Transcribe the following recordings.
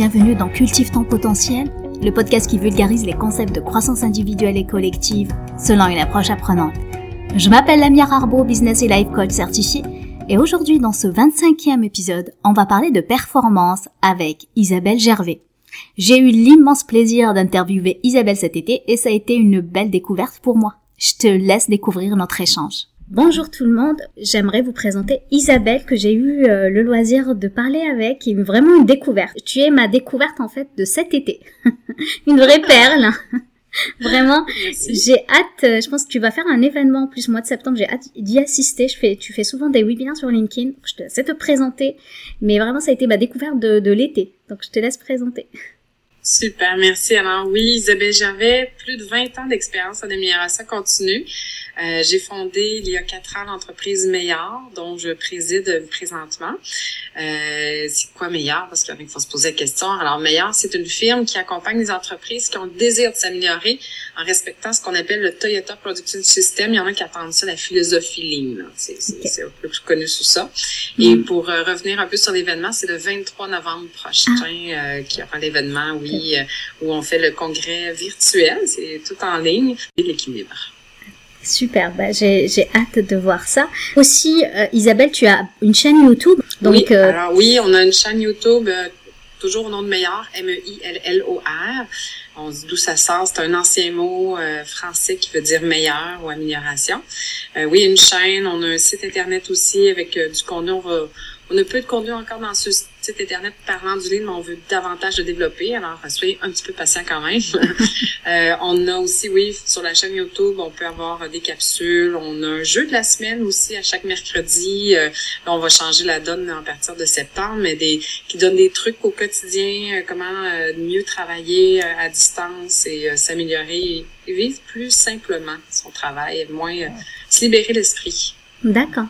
bienvenue dans Cultive ton potentiel, le podcast qui vulgarise les concepts de croissance individuelle et collective selon une approche apprenante. Je m'appelle Lamia Arbo, business et life coach certifié, et aujourd'hui dans ce 25e épisode, on va parler de performance avec Isabelle Gervais. J'ai eu l'immense plaisir d'interviewer Isabelle cet été et ça a été une belle découverte pour moi. Je te laisse découvrir notre échange. Bonjour tout le monde, j'aimerais vous présenter Isabelle que j'ai eu euh, le loisir de parler avec, qui est vraiment une découverte. Tu es ma découverte en fait de cet été. une vraie perle. Vraiment, j'ai hâte. Euh, je pense que tu vas faire un événement en plus mois de septembre. J'ai hâte d'y assister. Je fais, tu fais souvent des webinaires sur LinkedIn. Je te laisse te présenter. Mais vraiment, ça a été ma découverte de, de l'été. Donc, je te laisse présenter. Super, merci. Alors oui, Isabelle, j'avais plus de 20 ans d'expérience en amélioration continue. Euh, j'ai fondé il y a quatre ans l'entreprise Meilleur, dont je préside présentement. Euh, c'est quoi Meilleur? Parce qu'il faut se poser la question. Alors Meilleur, c'est une firme qui accompagne les entreprises qui ont le désir de s'améliorer en respectant ce qu'on appelle le Toyota Production System. Il y en a qui attendent ça la philosophie Lean. C'est un peu plus connu sous ça. Et mm. pour euh, revenir un peu sur l'événement, c'est le 23 novembre prochain ah. euh, qui aura l'événement, oui, euh, où on fait le congrès virtuel. C'est tout en ligne et l'équilibre. Super, bah, j'ai, hâte de voir ça. Aussi, euh, Isabelle, tu as une chaîne YouTube. Donc, oui, euh, alors oui, on a une chaîne YouTube, euh, toujours au nom de Meilleur, M-E-I-L-L-O-R. On dit d'où ça sort. C'est un ancien mot français qui veut dire meilleur ou amélioration. oui, une chaîne, on a un site internet aussi avec du contenu. On va on a peu de contenu encore dans ce site internet parlant du livre, mais on veut davantage le développer. Alors, soyez un petit peu patient quand même. euh, on a aussi, oui, sur la chaîne YouTube, on peut avoir des capsules. On a un jeu de la semaine aussi à chaque mercredi. Euh, on va changer la donne à partir de septembre, mais des qui donne des trucs au quotidien, euh, comment mieux travailler à distance et s'améliorer et vivre plus simplement son travail, moins se libérer l'esprit. D'accord.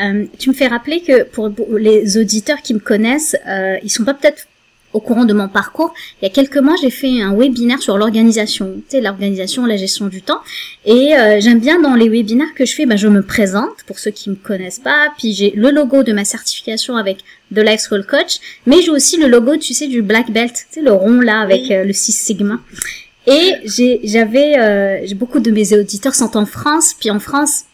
Euh, tu me fais rappeler que pour les auditeurs qui me connaissent, euh, ils sont pas peut-être au courant de mon parcours. Il y a quelques mois, j'ai fait un webinaire sur l'organisation, tu sais, l'organisation, la gestion du temps. Et euh, j'aime bien dans les webinaires que je fais, ben, je me présente pour ceux qui me connaissent pas. Puis j'ai le logo de ma certification avec The Life School Coach, mais j'ai aussi le logo, tu sais, du Black Belt, tu sais, le rond là avec euh, le 6 Sigma. Et j'avais, euh, beaucoup de mes auditeurs sont en France, puis en France,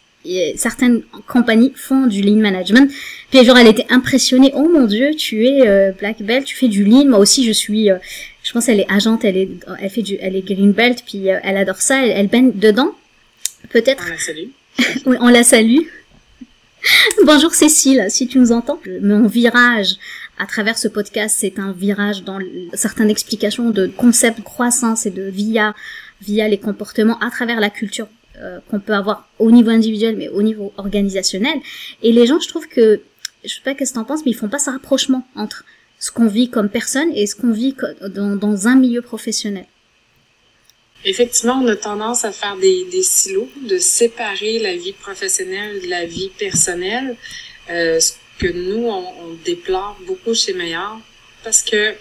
certaines compagnies font du lean management. Puis genre elle était impressionnée. Oh mon dieu, tu es euh, black belt, tu fais du lean. Moi aussi je suis. Euh, je pense elle est agente, elle est, elle fait du, elle est green belt, puis euh, elle adore ça. Elle, elle baigne dedans. Peut-être. On la salue. oui, on la salue. Bonjour Cécile, si tu nous entends. Mon virage à travers ce podcast, c'est un virage dans certaines explications de concepts de croissance et de via via les comportements à travers la culture euh, qu'on peut avoir au niveau individuel, mais au niveau organisationnel. Et les gens, je trouve que, je sais pas qu'est-ce que t'en penses, mais ils font pas ce rapprochement entre ce qu'on vit comme personne et ce qu'on vit dans, un milieu professionnel. Effectivement, on a tendance à faire des, des silos, de séparer la vie professionnelle de la vie personnelle, euh, ce que nous, on, on déplore beaucoup chez Meilleur, parce que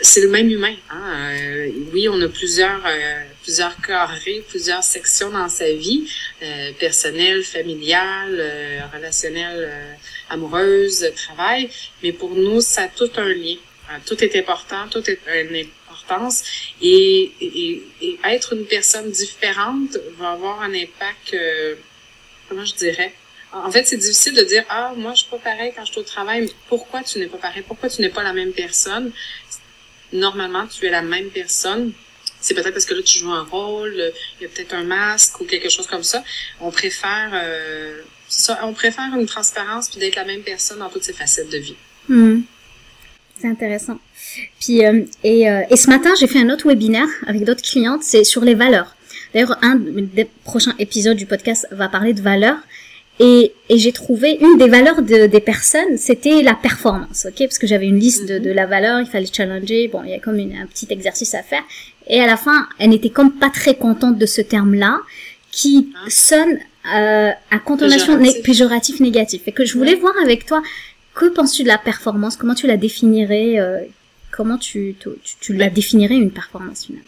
c'est le même humain. Hein? Euh, oui, on a plusieurs euh, plusieurs carrés, plusieurs sections dans sa vie, euh, personnelle, familiale, euh, relationnelle, amoureuse, travail. Mais pour nous, ça a tout un lien. tout est important, tout est une importance. Et, et, et, être une personne différente va avoir un impact, comment je dirais, en fait, c'est difficile de dire ah moi je suis pas pareil quand je suis au travail. Mais pourquoi tu n'es pas pareil? Pourquoi tu n'es pas la même personne? Normalement, tu es la même personne. C'est peut-être parce que là, tu joues un rôle, il y a peut-être un masque ou quelque chose comme ça. On préfère, euh, on préfère une transparence puis d'être la même personne dans toutes ses facettes de vie. Hmm. C'est intéressant. Puis euh, et, euh, et ce matin, j'ai fait un autre webinaire avec d'autres clientes, c'est sur les valeurs. D'ailleurs, un des prochains épisodes du podcast va parler de valeurs. Et, et j'ai trouvé une des valeurs de, des personnes, c'était la performance, ok? Parce que j'avais une liste de, de, la valeur, il fallait challenger, bon, il y a comme une, un petit exercice à faire. Et à la fin, elle n'était comme pas très contente de ce terme-là, qui ah. sonne euh, à connotation péjoratif. négatif. Et que je voulais voir avec toi, que penses-tu de la performance? Comment tu la définirais euh, Comment tu, tu, tu, la ben définirais une performance finale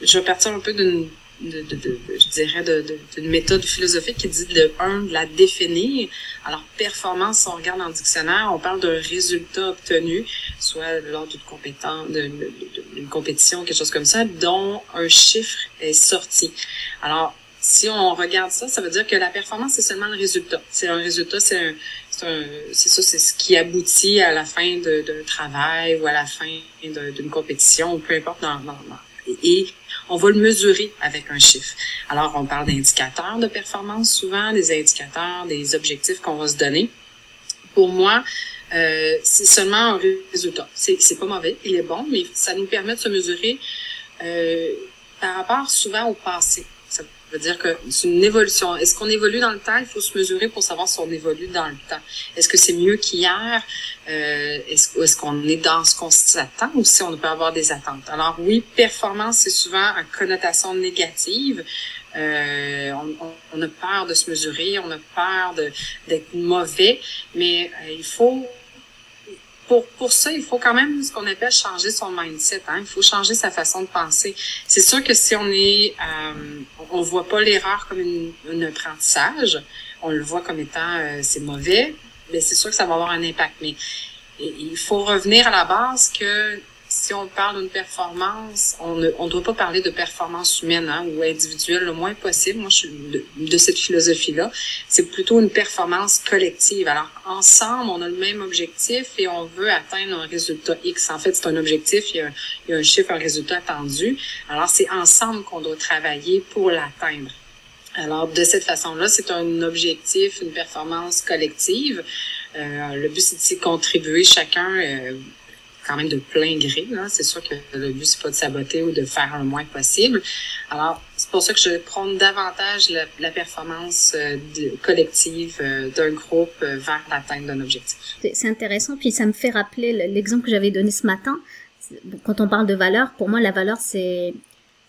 Je vais partir un peu d'une de, de, de, je dirais, d'une méthode philosophique qui dit de un de la définir. Alors performance, si on regarde dans le dictionnaire, on parle d'un résultat obtenu, soit lors d'une compétence, d'une compétition, quelque chose comme ça, dont un chiffre est sorti. Alors si on regarde ça, ça veut dire que la performance, c'est seulement le résultat. C'est un résultat, c'est un, c'est ça, c'est ce qui aboutit à la fin d'un travail ou à la fin d'une compétition, ou peu importe. Dans, dans, et on va le mesurer avec un chiffre. Alors, on parle d'indicateurs de performance souvent, des indicateurs, des objectifs qu'on va se donner. Pour moi, euh, c'est seulement un résultat. C'est pas mauvais, il est bon, mais ça nous permet de se mesurer euh, par rapport souvent au passé veut dire que c'est une évolution. Est-ce qu'on évolue dans le temps? Il faut se mesurer pour savoir si on évolue dans le temps. Est-ce que c'est mieux qu'hier? Euh, est-ce, qu'on est dans ce qu'on s'attend ou si on peut avoir des attentes? Alors oui, performance, c'est souvent une connotation négative. Euh, on, a peur de se mesurer, on a peur d'être mauvais, mais euh, il faut pour, ça, il faut quand même ce qu'on appelle changer son mindset. Hein? Il faut changer sa façon de penser. C'est sûr que si on est, euh, on voit pas l'erreur comme une, un apprentissage, on le voit comme étant euh, c'est mauvais, mais c'est sûr que ça va avoir un impact. Mais il faut revenir à la base que si on parle d'une performance, on ne on doit pas parler de performance humaine hein, ou individuelle le moins possible. Moi, je suis de, cette philosophie-là. C'est plutôt une performance collective. Alors, ensemble, on a le même objectif et on veut atteindre un résultat X. En fait, c'est un objectif, il y, a, il y a un chiffre, un résultat attendu. Alors, c'est ensemble qu'on doit travailler pour l'atteindre. Alors, de cette façon-là, c'est un objectif, une performance collective. Euh, le but, c'est de contribuer chacun euh, quand même de plein gré. C'est sûr que le but, c'est pas de saboter ou de faire le moins possible. Alors, c'est pour ça que je prône davantage la, performance euh, collective euh, d'un groupe euh, vers l'atteinte d'un objectif. C'est intéressant, puis ça me fait rappeler l'exemple que j'avais donné ce matin. Quand on parle de valeur, pour moi, la valeur, c'est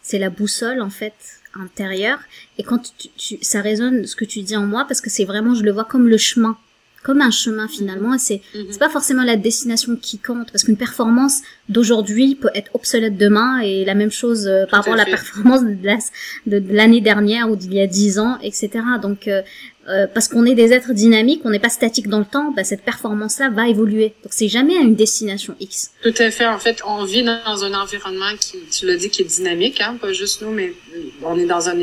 c'est la boussole, en fait, intérieure. Et quand tu, ça résonne ce que tu dis en moi, parce que c'est vraiment, je le vois comme le chemin comme un chemin finalement. Et c'est mhm. c'est pas forcément la destination qui compte parce qu'une performance d'aujourd'hui peut être obsolète demain et la même chose euh, par rapport à la performance de, l'année dernière ou d'il y a dix ans, etc. Donc euh, euh, parce qu'on est des êtres dynamiques, on n'est pas statique dans le temps, bah, cette performance-là va évoluer. Donc c'est jamais à une destination X. Tout à fait. En fait, on vit dans un environnement qui, tu l'as dit, qui est dynamique, hein, pas juste nous, mais on est dans un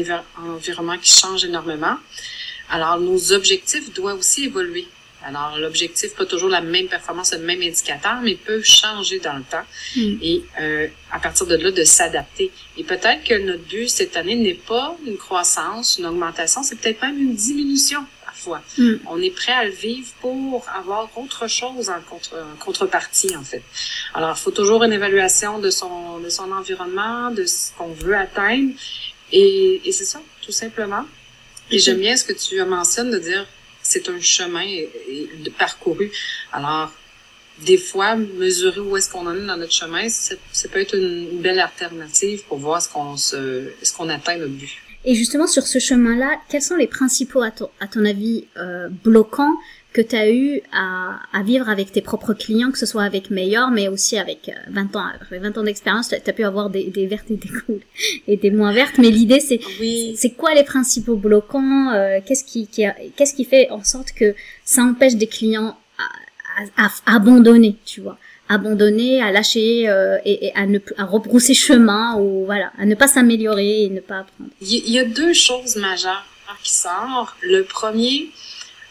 environnement qui change énormément. Alors nos objectifs doivent aussi évoluer. Alors, l'objectif, pas toujours la même performance, le même indicateur, mais peut changer dans le temps. Hmm. Et euh, à partir de là, de s'adapter. Et peut-être que notre but cette année n'est pas une croissance, une augmentation, c'est peut-être même une diminution parfois. Hmm. On est prêt à le vivre pour avoir autre chose en, contre, contrepartie, en fait. Alors, il faut toujours une évaluation de son, de son environnement, de ce qu'on veut atteindre. Et, et c'est ça, tout simplement. Et j'aime bien ce que tu mentionnes de dire c'est un chemin parcouru. Alors, des fois, mesurer où est-ce qu'on en est dans notre chemin, ça, peut être une, belle alternative pour voir ce qu'on se, ce qu'on atteint notre but. Et justement, sur ce chemin-là, quels sont les principaux, à ton, à ton avis, euh, bloquants que tu as eu à, à, vivre avec tes propres clients, que ce soit avec Meilleur, mais aussi avec 20 euh, ans, 20 ans d'expérience, tu as pu avoir des, des vertes et des cool et des moins vertes, mais l'idée c'est c'est quoi les principaux bloquants, euh, qu'est-ce qui, qui qu'est-ce qui fait en sorte que ça empêche des clients à, à, abandonner, tu vois, abandonner, à lâcher euh, et, et, à ne à rebrousser chemin ou voilà, à ne pas s'améliorer et ne pas apprendre. Il y a deux choses majeures qui sortent. Le premier,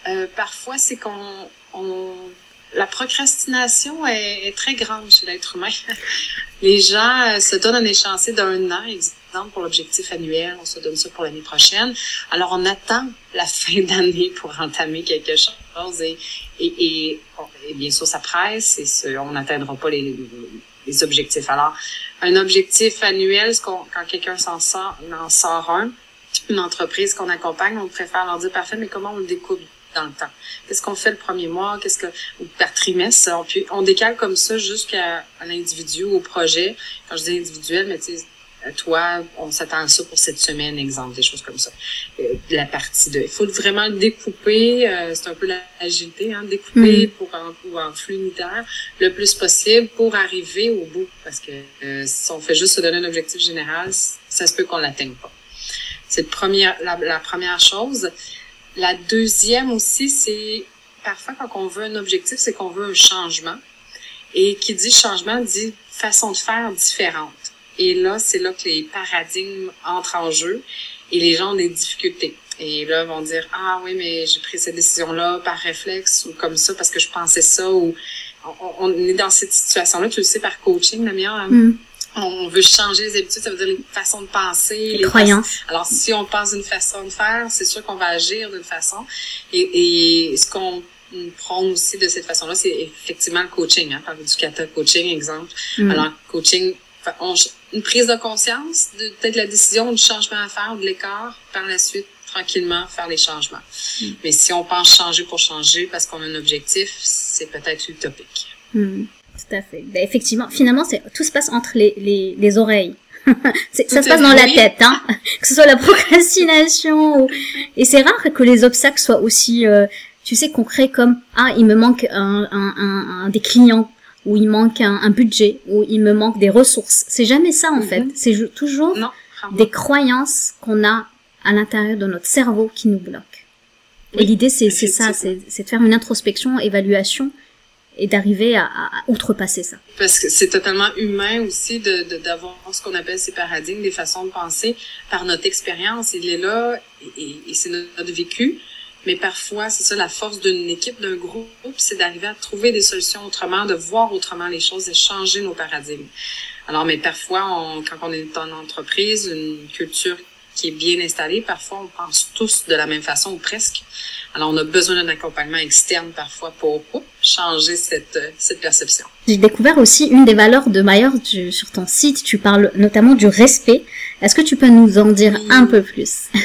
euh, parfois, c'est qu'on on, la procrastination est, très grande chez l'être humain. Les gens euh, se donnent un échéancier d'un an, exemple pour l'objectif annuel, on se donne ça pour l'année prochaine. Alors on attend la fin d'année pour entamer quelque chose et, bien sûr ça presse et on n'atteindra pas les, objectifs. Alors un objectif annuel, quand quelqu'un s'en sort, en sort un, une entreprise qu'on accompagne, on préfère leur dire parfait, mais comment on le découpe dans le temps. Qu'est-ce qu'on fait le premier mois, qu'est-ce que ou par trimestre, on, puis on décale comme ça jusqu'à l'individu, au projet. Quand je dis individuel, mais tu sais, toi, on s'attend à ça pour cette semaine, exemple, des choses comme ça. Euh, la partie de, il faut vraiment découper, euh, c'est un peu l'agilité, hein, découper mm. pour en, pour en flux unitaire le plus possible pour arriver au bout, parce que euh, si on fait juste se donner un objectif général, ça se peut qu'on l'atteigne pas. C'est première, la, la première chose. La deuxième aussi, c'est parfois quand on veut un objectif, c'est qu'on veut un changement. Et qui dit changement dit façon de faire différente. Et là, c'est là que les paradigmes entrent en jeu et les gens ont des difficultés. Et là, vont dire, ah oui, mais j'ai pris cette décision-là par réflexe ou comme ça parce que je pensais ça ou on, est dans cette situation-là, tu le sais, par coaching, meilleure. Mm. On veut changer les habitudes, ça veut dire les façons de penser. Les, croyances. Alors, si on pense d'une façon de faire, c'est sûr qu'on va agir d'une façon. Et, et ce qu'on prend aussi de cette façon-là, c'est effectivement le coaching, hein, par du kata coaching, exemple. Mm. Alors, coaching, une prise de conscience de peut-être la décision du changement à faire, de l'écart, par la suite, tranquillement faire les changements. Mm. Mais si on pense changer pour changer parce qu'on a un objectif, c'est peut-être utopique. Mm. Tout à fait. Ben, effectivement, finalement, c'est tout se passe entre les, les, les oreilles. ça se passe dans la tête, hein. que ce soit la procrastination ou... et c'est rare que les obstacles soient aussi, euh, tu sais, concrets comme ah il me manque un, un, un, un des clients ou il manque un, budget ou il me manque des ressources. C'est jamais ça en fait. Mm-hmm. C'est toujours des croyances qu'on a à l'intérieur de notre cerveau qui nous bloque. et l'idée, c'est ça, c'est de faire une introspection, évaluation et d'arriver à, à, outrepasser ça. Parce que c'est totalement humain aussi de d'avoir ce qu'on appelle ces paradigmes, des façons de penser par notre expérience. Il est là et, et c'est notre vécu. Mais parfois, c'est ça la force d'une équipe, d'un groupe, c'est d'arriver à trouver des solutions autrement, de voir autrement les choses, de changer nos paradigmes. Alors, mais parfois, on, quand on est en entreprise, une culture qui est bien installée, parfois on pense tous de la même façon ou presque. Alors on a besoin d'un accompagnement externe parfois pour changer cette, cette perception. J'ai découvert aussi une des valeurs de Mayer sur ton site. Tu parles notamment du respect. Est-ce que tu peux nous en dire un peu plus?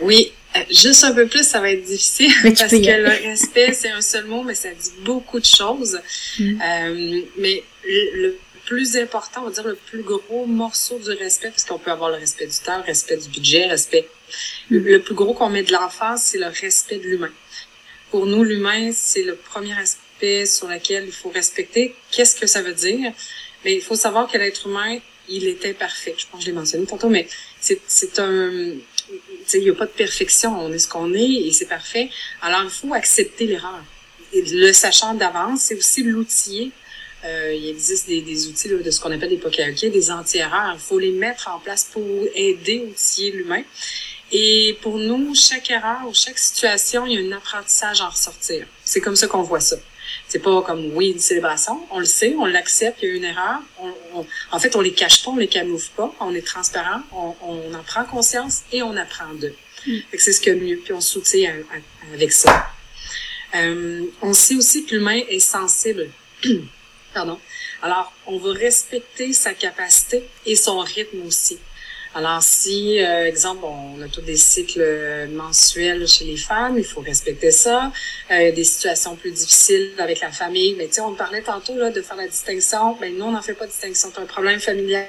Oui, euh, juste un peu plus, ça va être difficile parce que le respect, c'est un seul mot, mais ça dit beaucoup de choses. Mm. Euh, mais le, plus important, on va dire le plus gros morceau du respect, parce qu'on peut avoir le respect du temps, le respect du budget, le respect. Le, plus gros qu'on met de l'enfance, c'est le respect de l'humain. Pour nous, l'humain, c'est le premier aspect sur lequel il faut respecter. Qu'est-ce que ça veut dire? Mais il faut savoir que l'être humain, il est imparfait. Je pense que je l'ai mentionné tantôt, mais c'est un, il n'y a pas de perfection. On est ce qu'on est et c'est parfait. Alors, il faut accepter l'erreur. Le sachant d'avance, c'est aussi l'outiller euh, il existe des, outils de ce qu'on appelle des poké des anti-erreurs. Il faut les mettre en place pour aider, outiller l'humain. Et pour nous, chaque erreur ou chaque situation, il y a un apprentissage à en ressortir. C'est comme ça qu'on voit ça. C'est pas comme oui une célébration, on le sait, on l'accepte, il y a une erreur. On, en fait, on les cache pas, on les camoufle pas, on est transparent, on, on en prend conscience et on apprend d'eux. Mm. C'est ce que mieux, puis on soutient avec ça. Euh, on sait aussi que l'humain est sensible. Pardon. Alors, on va respecter sa capacité et son rythme aussi. Alors, si, euh, exemple, on a tous des cycles mensuels chez les femmes, il faut respecter ça. Euh, des situations plus difficiles avec la famille. Mais tu sais, on parlait tantôt là, de faire la distinction. Ben, nous, on n'en fait pas de distinction. Tu un problème familial.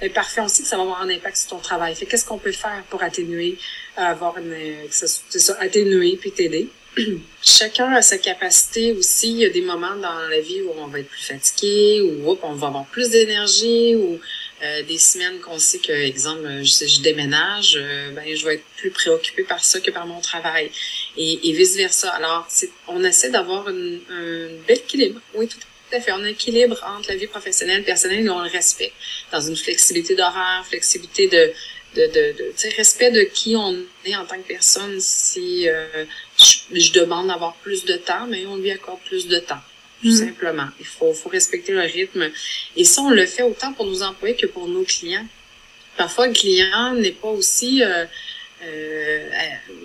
Mais parfait, on sait que ça va avoir un impact sur ton travail. Fait qu'est-ce qu'on peut faire pour atténuer, avoir une, ça, ça, atténuer puis t'aider? Chacun a sa capacité aussi. Il y a des moments dans la vie où on va être plus fatigué, ou on va avoir plus d'énergie, ou euh, des semaines qu'on sait que, exemple, je, je déménage, euh, ben, je vais être plus préoccupée par ça que par mon travail, et, et vice versa. Alors, on essaie d'avoir un bel équilibre. Oui, tout à fait. On a un équilibre entre la vie professionnelle, personnelle, et on le respect dans une flexibilité d'horaire, flexibilité de de, de, de respect de qui on est en tant que personne. Si euh, je, demande d'avoir plus de temps, mais on lui accorde plus de temps. Tout mm-hmm. simplement. Il faut, faut respecter le rythme. Et ça, on le fait autant pour nos employés que pour nos clients. Parfois, le client n'est pas aussi, euh, euh,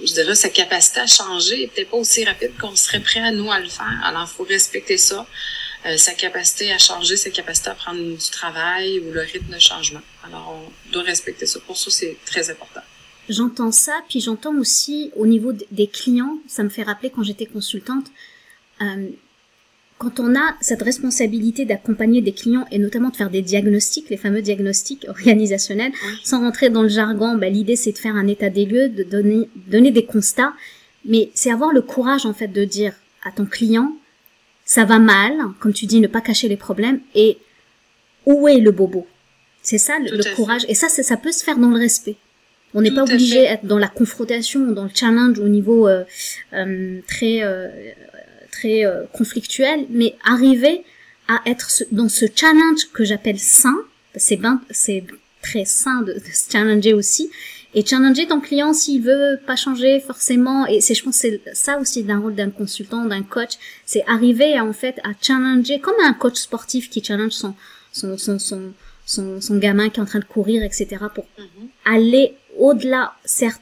je dirais, sa capacité à changer n'est peut-être pas aussi rapide qu'on serait prêt à nous à le faire. Alors, il faut respecter ça. Euh, sa capacité à changer, sa capacité à prendre du travail ou le rythme de changement. Alors, on doit respecter ça. Pour ça, c'est très important. J'entends ça, puis j'entends aussi au niveau des clients, ça me fait rappeler quand j'étais consultante, euh, quand on a cette responsabilité d'accompagner des clients et notamment de faire des diagnostics, les fameux diagnostics organisationnels, sans rentrer dans le jargon, bah, l'idée c'est de faire un état des lieux, de donner, donner des constats, mais c'est avoir le courage en fait de dire à ton client, ça va mal, comme tu dis, ne pas cacher les problèmes, et où est le bobo? C'est ça le, courage, et ça, ça peut se faire dans le respect. On n'est pas obligé d'être dans la confrontation, dans le challenge au niveau euh, euh, très euh, très conflictuel, mais arriver à être dans ce challenge que j'appelle sain. C'est c'est très sain de, de, se challenger aussi et challenger ton client s'il veut pas changer forcément et c'est je pense c'est ça aussi d'un rôle d'un consultant d'un coach c'est arriver à, en fait à challenger comme un coach sportif qui challenge son son son son son, son gamin qui est en train de courir etc pour mhm. aller au-delà certes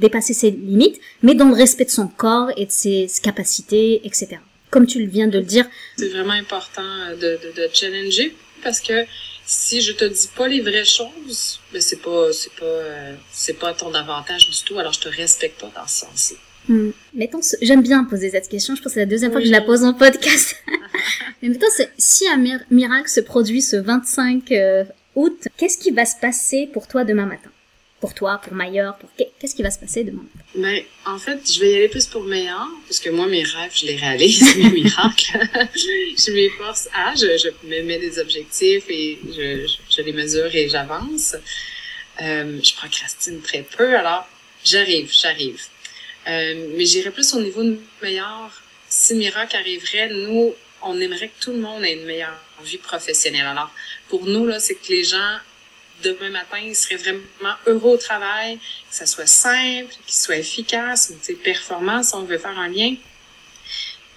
dépasser ses limites mais dans le respect de son corps et de ses, capacités etc comme tu viens de le dire c'est vraiment important de, de, de challenger parce que si je te dis pas les vraies choses, ben c'est pas c'est pas euh, c'est pas ton avantage du tout. Alors je te respecte pas dans ce sens-là. Hmm. Mettons, j'aime bien poser cette question. Je pense que c'est la deuxième fois que je la pose en podcast. Mais mettons, si un miracle se produit ce 25 euh, août, qu'est-ce qui va se passer pour toi demain matin? Pour toi, pour Maillard, pour qu'est-ce qui va se passer demain? Ben, en fait, je vais y aller plus pour meilleur, parce que moi, mes rêves, je les réalise, mes miracles. je m'efforce à, je, me mets des objectifs et je, les mesure et j'avance. Euh, je procrastine très peu, alors j'arrive, j'arrive. Euh, mais j'irai plus au niveau de meilleur. Si miracle arriverait, nous, on aimerait que tout le monde ait une meilleure vie professionnelle. Alors, pour nous, là, c'est que les gens demain matin, il serait vraiment heureux au travail, que ça soit simple, qu'il soit efficace, performant si on veut faire un lien.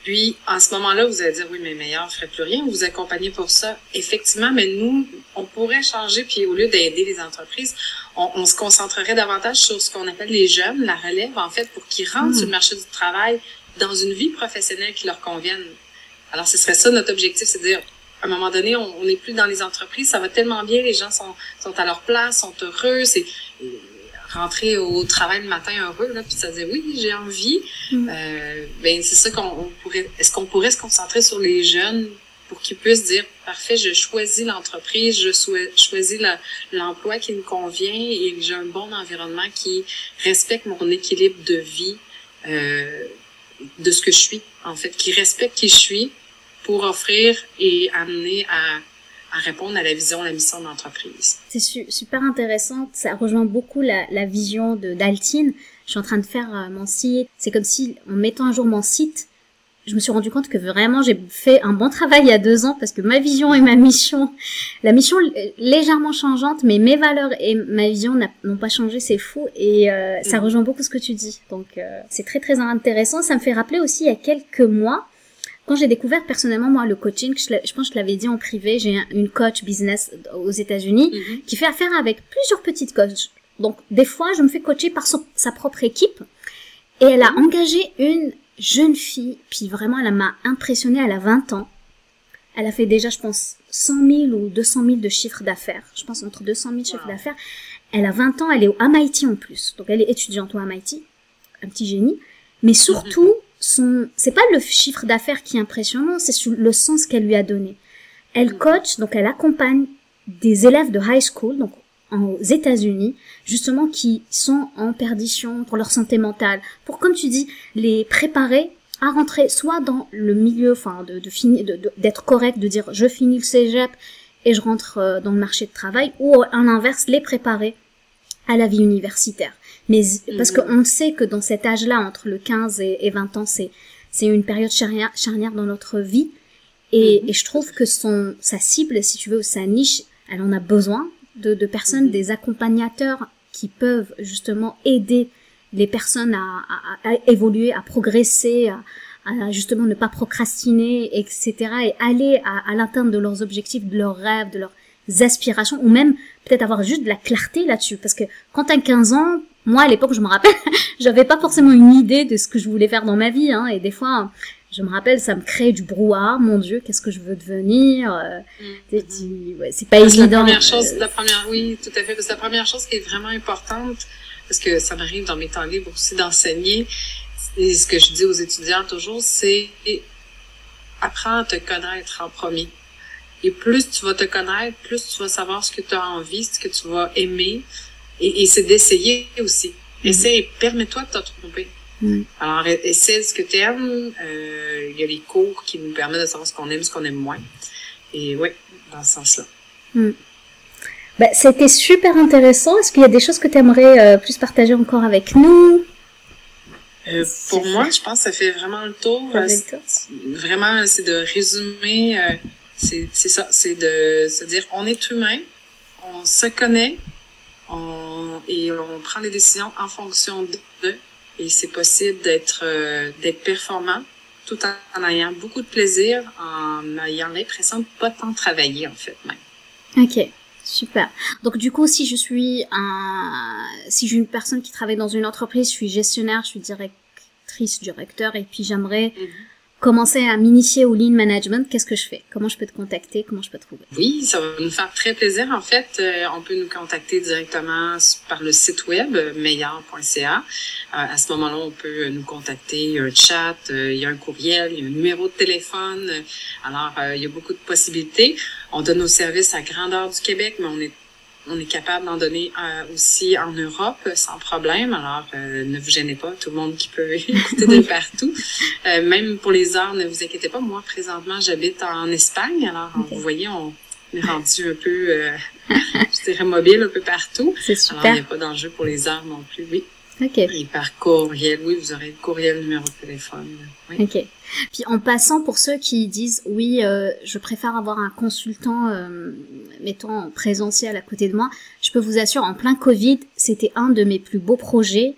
Puis, en ce moment-là, vous allez dire, oui, mais meilleur, ne ferait plus rien. Vous accompagnez pour ça. Effectivement, mais nous, on pourrait changer, puis au lieu d'aider les entreprises, on, se concentrerait davantage sur ce qu'on appelle les jeunes, la relève, en fait, pour qu'ils rentrent hmm. sur le marché du travail dans une vie professionnelle qui leur convienne. Alors, ce serait ça notre objectif, c'est de dire, à un moment donné, on n'est plus dans les entreprises, ça va tellement bien, les gens sont, sont à leur place, sont heureux, c'est rentrer au travail le matin heureux, là, puis ça dit oui, j'ai envie. Mm. Euh, ben c'est ça qu'on pourrait. Est-ce qu'on pourrait se concentrer sur les jeunes pour qu'ils puissent dire parfait, je choisis l'entreprise, je choisis l'emploi qui me convient et j'ai un bon environnement qui respecte mon équilibre de vie, euh, de ce que je suis en fait, qui respecte qui je suis pour offrir et amener à, à répondre à la vision, la mission de l'entreprise. C'est super intéressant. Ça rejoint beaucoup la, la vision de d'Altine. Je suis en train de faire euh, mon site. C'est comme si, en mettant un jour mon site, je me suis rendu compte que vraiment j'ai fait un bon travail il y a deux ans parce que ma vision et ma mission, la mission légèrement changeante, mais mes valeurs et ma vision n'ont pas changé, c'est fou et euh, ça mm. rejoint beaucoup ce que tu dis. Donc euh, c'est très très intéressant. Ça me fait rappeler aussi il y a quelques mois, quand j'ai découvert personnellement moi le coaching, je, je pense que je l'avais dit en privé, j'ai une coach business aux États-Unis mhm. qui fait affaire avec plusieurs petites coachs. Donc des fois, je me fais coacher par sa propre équipe et elle a engagé une jeune fille, puis vraiment elle m'a impressionnée, elle a 20 ans. Elle a fait déjà, je pense, 100 000 ou 200 000 de chiffres d'affaires. Je pense entre 200 000 chiffres d'affaires. Elle a 20 ans, elle est au MIT en plus. Donc elle est étudiante au MIT, un petit génie. Mais surtout, son, c'est pas le chiffre d'affaires qui est impressionnant, c'est le sens qu'elle lui a donné. Elle mm. coach, donc elle accompagne des élèves de high school, donc aux États-Unis, justement qui sont en perdition pour leur santé mentale, pour comme tu dis, les préparer à rentrer soit dans le milieu, enfin de, de finir, d'être correct, de dire je finis le cégep et je rentre euh, dans le marché de travail, ou à l'inverse les préparer à la vie universitaire. Mais parce mhm. qu'on sait que dans cet âge-là, entre le 15 et, 20 ans, c'est c'est une période charnière, charnière dans notre vie. Et, mhm. et, je trouve que son sa cible, si tu veux, sa niche, elle en a besoin de, de personnes, mhm. des accompagnateurs qui peuvent justement aider les personnes à, à, à évoluer, à progresser, à, à, justement ne pas procrastiner, etc. Et aller à, à l'atteinte de leurs objectifs, de leurs rêves, de leurs aspirations, ou même peut-être avoir juste de la clarté là-dessus. Parce que quand t'as 15 ans, moi à l'époque je me rappelle j'avais pas forcément une idée de ce que je voulais faire dans ma vie hein, et des fois je me rappelle ça me crée du brouhaha mon dieu qu'est-ce que je veux devenir euh, mm. ouais, c'est pas évident la première chose la première oui tout à fait c'est la première chose qui est vraiment importante parce que ça m'arrive dans mes temps libres aussi d'enseigner et ce que je dis aux étudiants toujours c'est apprends à te connaître en premier et plus tu vas te connaître plus tu vas savoir ce que tu as envie ce que tu vas aimer et, et c'est d'essayer aussi. Mm-hmm. Essaye, permets-toi de te tromper. Mm. Alors, essaie ce que tu aimes. Euh, il y a les cours qui nous permettent de savoir ce qu'on aime, ce qu'on aime moins. Et oui, dans ce sens-là. Mm. Bah, c'était super intéressant. Est-ce qu'il y a des choses que tu aimerais euh, plus partager encore avec nous? Euh, pour moi, je pense que ça fait vraiment le tour. vraiment, c'est de résumer. Euh, c'est ça, c'est de se dire on est humain, on se connaît, on, et on prend des décisions en fonction de. Et c'est possible d'être euh, d'être performant tout en, ayant beaucoup de plaisir, en ayant l'impression de pas tant travailler en fait même. Ok. Super. Donc du coup, si je suis un, si j'ai une personne qui travaille dans une entreprise, je suis gestionnaire, je suis directrice, directeur, et puis j'aimerais mhm commencer à m'initier au lean management, qu'est-ce que je fais? Comment je peux te contacter? Comment je peux te trouver? Oui, ça va nous faire très plaisir. En fait, euh, on peut nous contacter directement par le site web euh, meilleur.ca. Euh, à ce moment-là, on peut nous contacter, un chat, il y a un courriel, il y a un numéro de téléphone. Alors, il y a beaucoup de possibilités. On donne nos services à grandeur du Québec, mais on est on est capable d'en donner euh, aussi en Europe sans problème. Alors, euh, ne vous gênez pas, tout le monde qui peut écouter de partout. Euh, même pour les heures, ne vous inquiétez pas. Moi, présentement, j'habite en Espagne. Alors, vous voyez, on est rendu un peu, je dirais, mobile un peu partout. C'est super. Alors, il n'y a pas d'enjeu pour les heures non plus, oui. OK. Et par courriel, oui, vous aurez le courriel, numéro de téléphone. Oui. OK. Puis en passant, pour ceux qui disent, oui, euh, je préfère avoir un consultant, euh, mettons, présentiel à côté de moi, je peux vous assurer, en plein Covid, c'était un de mes plus beaux projets.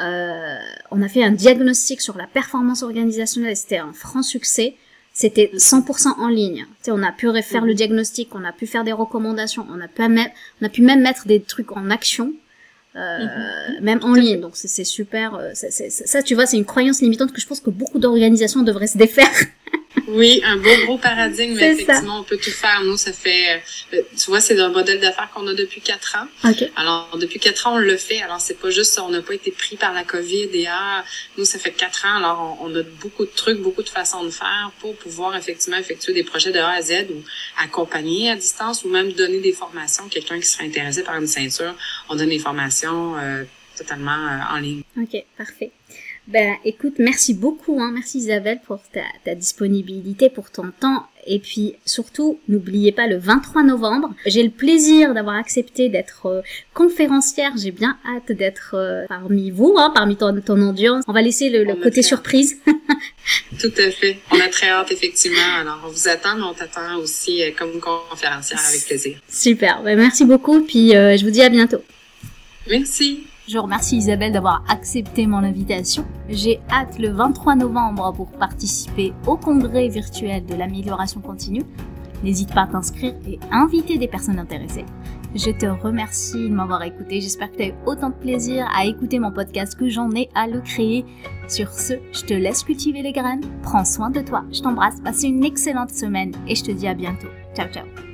Euh, on a fait un diagnostic sur la performance organisationnelle, c'était un franc succès. C'était 100% en ligne. Tu sais, on a pu refaire le mhm. diagnostic, on a pu faire des recommandations, on a, pu même, on a pu même mettre des trucs en action euh, même en ligne. Donc c'est super. Euh, ça, tu vois, c'est une croyance limitante que je pense que beaucoup d'organisations devraient se défaire. Oui, un beau gros paradigme, mais effectivement, on peut tout faire. Nous, ça fait, euh, tu vois, c'est un modèle d'affaires qu'on a depuis quatre ans. Okay. Alors, depuis quatre ans, on le fait. Alors, c'est pas juste, on n'a pas été pris par la COVID et ah, nous, ça fait quatre ans. Alors, on, a beaucoup de trucs, beaucoup de façons de faire pour pouvoir effectivement effectuer des projets de A à Z ou accompagner à distance ou même donner des formations. Quelqu'un qui serait intéressé par une ceinture, on donne des formations euh, totalement euh, en ligne. OK, parfait. Ben, écoute, merci beaucoup, hein. merci Isabelle pour ta, ta, disponibilité, pour ton temps. Et puis surtout, n'oubliez pas le 23 novembre, j'ai le plaisir d'avoir accepté d'être euh, conférencière. J'ai bien hâte d'être euh, parmi vous, hein, parmi ton, ton audience. On va laisser le, le côté surprise. Tout à fait. On a très hâte, effectivement. Alors, on vous attend, mais on t'attend aussi euh, comme conférencière avec plaisir. Super. Ben, merci beaucoup. Puis, je vous dis à bientôt. Merci. Je remercie Isabelle d'avoir accepté mon invitation. J'ai hâte le 23 novembre pour participer au congrès virtuel de l'amélioration continue. N'hésite pas à t'inscrire et inviter des personnes intéressées. Je te remercie de m'avoir écouté. J'espère que tu as eu autant de plaisir à écouter mon podcast que j'en ai à le créer. Sur ce, je te laisse cultiver les graines. Prends soin de toi. Je t'embrasse. Passe une excellente semaine et je te dis à bientôt. Ciao, ciao.